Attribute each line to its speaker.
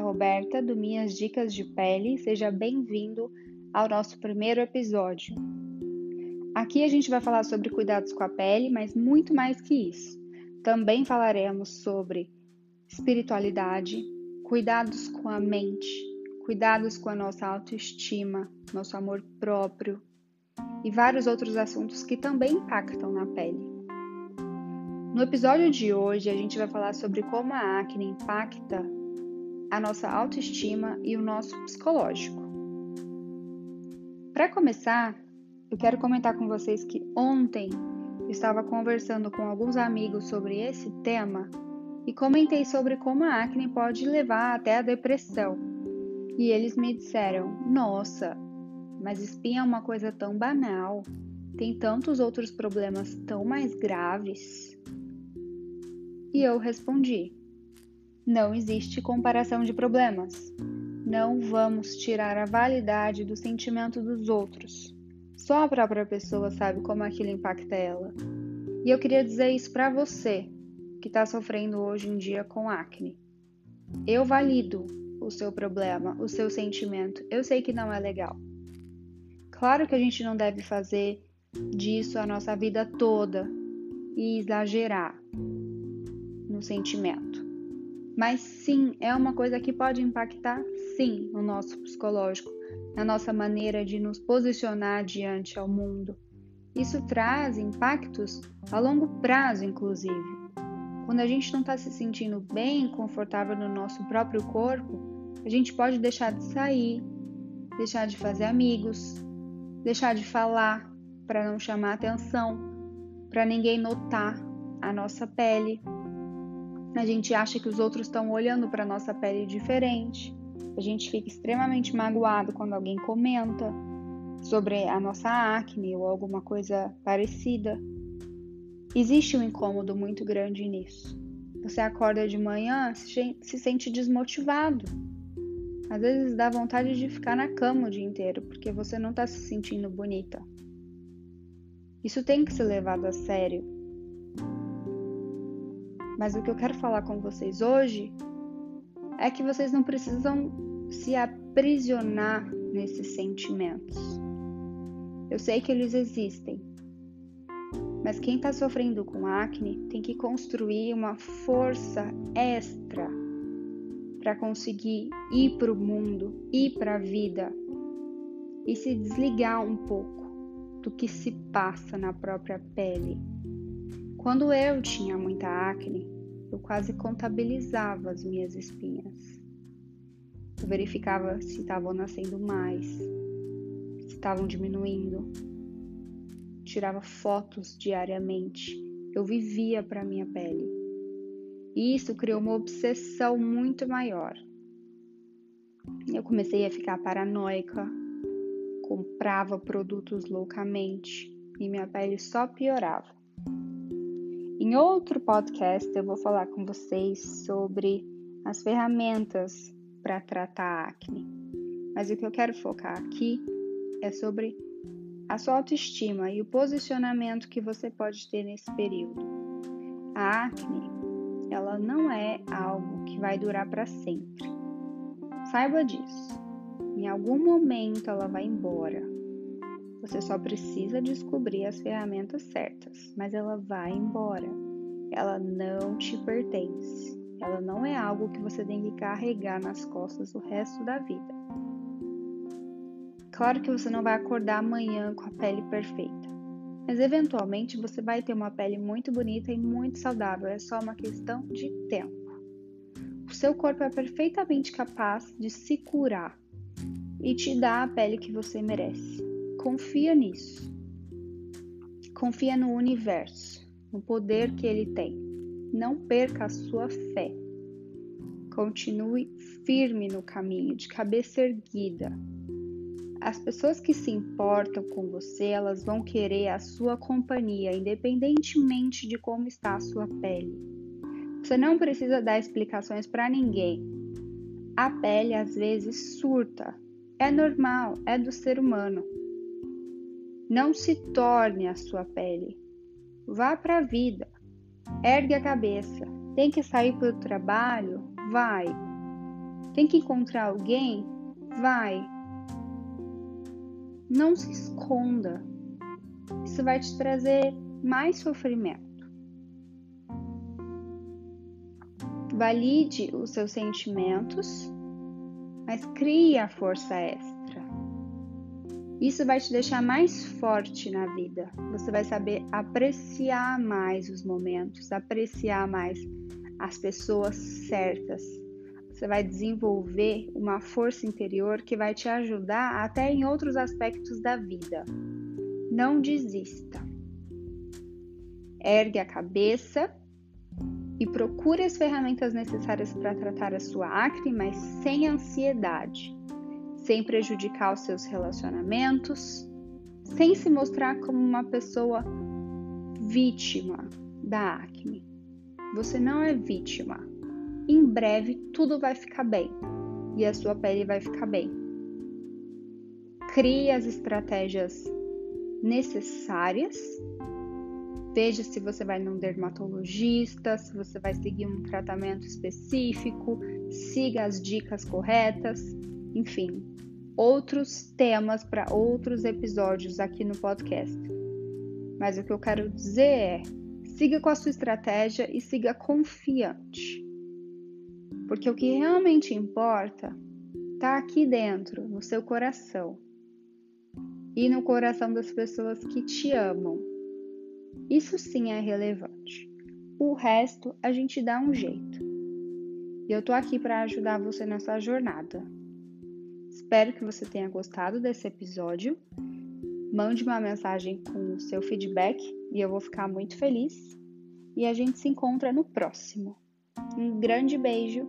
Speaker 1: Roberta do Minhas Dicas de Pele. Seja bem-vindo ao nosso primeiro episódio. Aqui a gente vai falar sobre cuidados com a pele, mas muito mais que isso. Também falaremos sobre espiritualidade, cuidados com a mente, cuidados com a nossa autoestima, nosso amor próprio e vários outros assuntos que também impactam na pele. No episódio de hoje, a gente vai falar sobre como a acne impacta a nossa autoestima e o nosso psicológico. Para começar, eu quero comentar com vocês que ontem eu estava conversando com alguns amigos sobre esse tema e comentei sobre como a acne pode levar até a depressão. E eles me disseram: Nossa, mas espinha é uma coisa tão banal, tem tantos outros problemas tão mais graves. E eu respondi: Não existe comparação de problemas. Não vamos tirar a validade do sentimento dos outros. Só a própria pessoa sabe como aquilo impacta ela. E eu queria dizer isso para você que está sofrendo hoje em dia com acne. Eu valido o seu problema, o seu sentimento. Eu sei que não é legal. Claro que a gente não deve fazer disso a nossa vida toda e exagerar no sentimento. Mas sim, é uma coisa que pode impactar sim no nosso psicológico, na nossa maneira de nos posicionar diante ao mundo. Isso traz impactos a longo prazo, inclusive. Quando a gente não está se sentindo bem, confortável no nosso próprio corpo, a gente pode deixar de sair, deixar de fazer amigos, deixar de falar para não chamar atenção, para ninguém notar a nossa pele, a gente acha que os outros estão olhando para nossa pele diferente. A gente fica extremamente magoado quando alguém comenta sobre a nossa acne ou alguma coisa parecida. Existe um incômodo muito grande nisso. Você acorda de manhã, se sente desmotivado. Às vezes dá vontade de ficar na cama o dia inteiro porque você não está se sentindo bonita. Isso tem que ser levado a sério. Mas o que eu quero falar com vocês hoje é que vocês não precisam se aprisionar nesses sentimentos. Eu sei que eles existem, mas quem está sofrendo com acne tem que construir uma força extra para conseguir ir para o mundo, ir para a vida e se desligar um pouco do que se passa na própria pele. Quando eu tinha muita acne, eu quase contabilizava as minhas espinhas. Eu verificava se estavam nascendo mais, se estavam diminuindo. Tirava fotos diariamente. Eu vivia para minha pele. E isso criou uma obsessão muito maior. Eu comecei a ficar paranoica, comprava produtos loucamente e minha pele só piorava. Em outro podcast eu vou falar com vocês sobre as ferramentas para tratar a acne. Mas o que eu quero focar aqui é sobre a sua autoestima e o posicionamento que você pode ter nesse período. A acne, ela não é algo que vai durar para sempre. Saiba disso. Em algum momento ela vai embora. Você só precisa descobrir as ferramentas certas, mas ela vai embora. Ela não te pertence. Ela não é algo que você tem que carregar nas costas o resto da vida. Claro que você não vai acordar amanhã com a pele perfeita, mas eventualmente você vai ter uma pele muito bonita e muito saudável. É só uma questão de tempo. O seu corpo é perfeitamente capaz de se curar e te dar a pele que você merece. Confia nisso. Confia no universo, no poder que ele tem. Não perca a sua fé. Continue firme no caminho, de cabeça erguida. As pessoas que se importam com você, elas vão querer a sua companhia, independentemente de como está a sua pele. Você não precisa dar explicações para ninguém. A pele às vezes surta. É normal, é do ser humano. Não se torne a sua pele. Vá para a vida. Ergue a cabeça. Tem que sair para o trabalho? Vai. Tem que encontrar alguém? Vai. Não se esconda. Isso vai te trazer mais sofrimento. Valide os seus sentimentos, mas crie a força extra. Isso vai te deixar mais forte na vida. Você vai saber apreciar mais os momentos, apreciar mais as pessoas certas. Você vai desenvolver uma força interior que vai te ajudar até em outros aspectos da vida. Não desista. Ergue a cabeça e procure as ferramentas necessárias para tratar a sua acne, mas sem ansiedade sem prejudicar os seus relacionamentos, sem se mostrar como uma pessoa vítima da acne. Você não é vítima. Em breve tudo vai ficar bem e a sua pele vai ficar bem. Crie as estratégias necessárias. Veja se você vai num dermatologista, se você vai seguir um tratamento específico, siga as dicas corretas, enfim, outros temas para outros episódios aqui no podcast. Mas o que eu quero dizer é: siga com a sua estratégia e siga confiante. Porque o que realmente importa está aqui dentro, no seu coração e no coração das pessoas que te amam. Isso sim é relevante. O resto a gente dá um jeito. E eu tô aqui para ajudar você nessa jornada. Espero que você tenha gostado desse episódio. Mande uma mensagem com o seu feedback e eu vou ficar muito feliz. E a gente se encontra no próximo. Um grande beijo